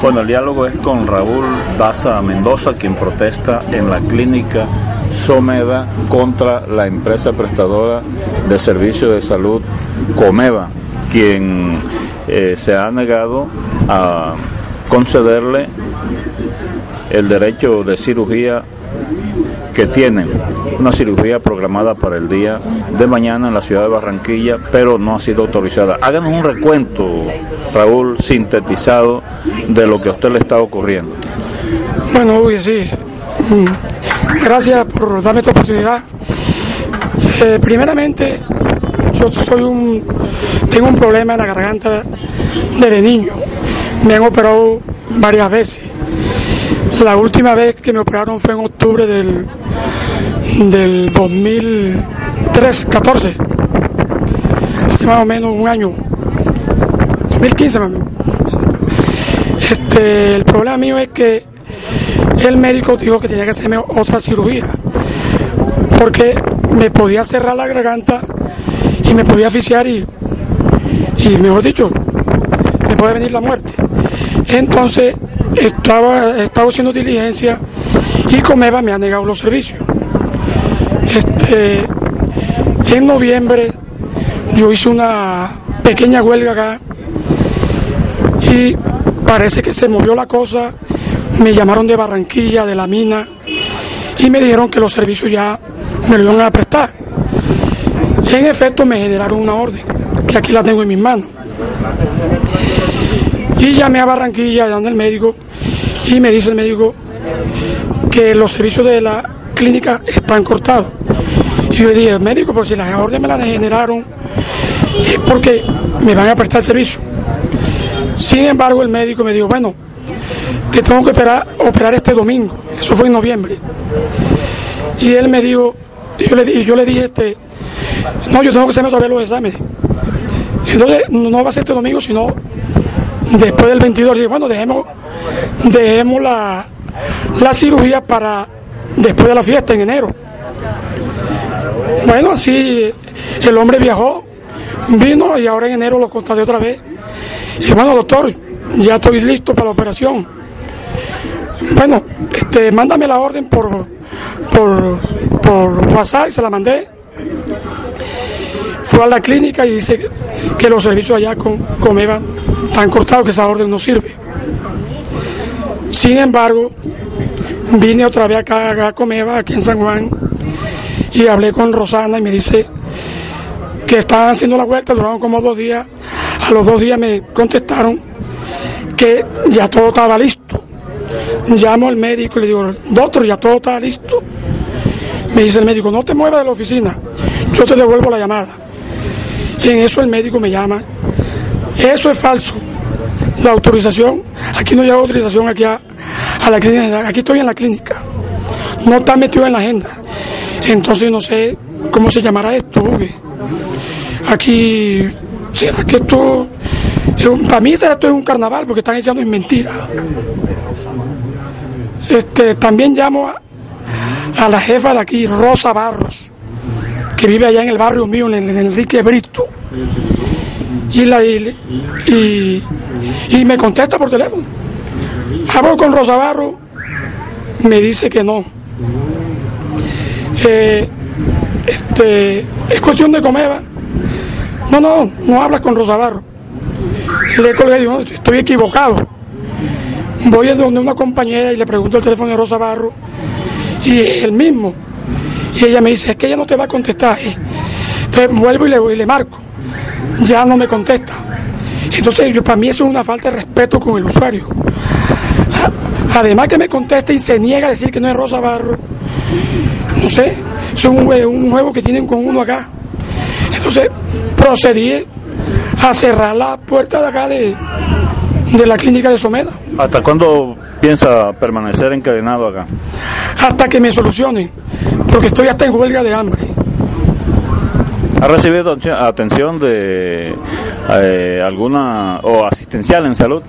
Bueno, el diálogo es con Raúl Daza Mendoza, quien protesta en la clínica Someda contra la empresa prestadora de servicios de salud Comeva, quien eh, se ha negado a concederle el derecho de cirugía que tienen una cirugía programada para el día de mañana en la ciudad de Barranquilla, pero no ha sido autorizada. Háganos un recuento, Raúl, sintetizado de lo que a usted le está ocurriendo. Bueno, uy, sí. Mm. Gracias por darme esta oportunidad. Eh, primeramente, yo soy un, tengo un problema en la garganta desde niño. Me han operado varias veces. La última vez que me operaron fue en octubre del, del 2003, 14. Hace más o menos un año. 2015 más o menos. Este, el problema mío es que el médico dijo que tenía que hacerme otra cirugía. Porque me podía cerrar la garganta y me podía asfixiar y, y mejor dicho, me puede venir la muerte. Entonces, estaba, estaba haciendo diligencia y Comeva me ha negado los servicios. Este, en noviembre yo hice una pequeña huelga acá y parece que se movió la cosa. Me llamaron de Barranquilla, de la mina, y me dijeron que los servicios ya me lo iban a prestar. En efecto, me generaron una orden, que aquí la tengo en mis manos. Y llamé a Barranquilla, donde el médico, y me dice el médico que los servicios de la clínica están cortados. Y yo dije, médico, por si las órdenes me las generaron, es porque me van a prestar servicio. Sin embargo, el médico me dijo, bueno, te tengo que operar, este domingo. Eso fue en noviembre. Y él me dijo, yo le, y yo le dije, este, no, yo tengo que hacerme todavía los exámenes. Entonces, no va a ser este domingo, sino después del 22. Dije, bueno, dejemos, dejemos la, la cirugía para después de la fiesta en enero. Bueno, así el hombre viajó, vino y ahora en enero lo constaté otra vez. Y bueno, doctor, ya estoy listo para la operación. Bueno, este, mándame la orden por, por, por WhatsApp se la mandé. Fue a la clínica y dice que los servicios allá con Comeva están cortados, que esa orden no sirve. Sin embargo, vine otra vez acá a Comeva, aquí en San Juan, y hablé con Rosana y me dice que estaban haciendo la vuelta, duraron como dos días. A los dos días me contestaron que ya todo estaba listo. Llamo al médico y le digo, doctor, ya todo está listo. Me dice el médico, no te muevas de la oficina, yo te devuelvo la llamada. Y en eso el médico me llama. Eso es falso. La autorización, aquí no llega autorización aquí a, a la clínica, aquí estoy en la clínica. No está metido en la agenda. Entonces no sé cómo se llamará esto, Uge. Aquí, sí, aquí esto, para mí esto es un carnaval porque están echando en mentira. Este, también llamo a, a la jefa de aquí, Rosa Barros, que vive allá en el barrio mío, en el en Enrique Brito. Y, la, y, y, y me contesta por teléfono. Hablo con Rosa Barros, me dice que no. Eh, este, es cuestión de comeva. No, no, no hablas con Rosa Barros. Y le colgué y digo, estoy equivocado. Voy a donde una compañera y le pregunto el teléfono de Rosa Barro y es el mismo. Y ella me dice, es que ella no te va a contestar. Y entonces vuelvo y le, y le marco. Ya no me contesta. Entonces, yo, para mí eso es una falta de respeto con el usuario. Además que me contesta y se niega a decir que no es Rosa Barro. No sé, es un, un juego que tienen con uno acá. Entonces, procedí a cerrar la puerta de acá de, de la clínica de Someda. ¿Hasta cuándo piensa permanecer encadenado acá? Hasta que me solucionen, porque estoy hasta en huelga de hambre. ¿Ha recibido atención de eh, alguna o asistencial en salud?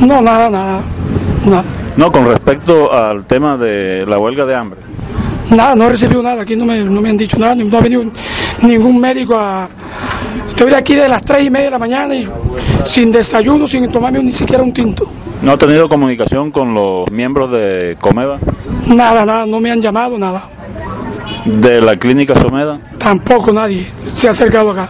No, nada, nada, nada. No, con respecto al tema de la huelga de hambre. Nada, no he recibido nada, aquí no me, no me han dicho nada, no ha venido ningún médico a... Estoy de aquí de las tres y media de la mañana y sin desayuno, sin tomarme ni siquiera un tinto. ¿No ha tenido comunicación con los miembros de Comeva? Nada, nada, no me han llamado, nada. ¿De la clínica Someda? Tampoco nadie se ha acercado acá.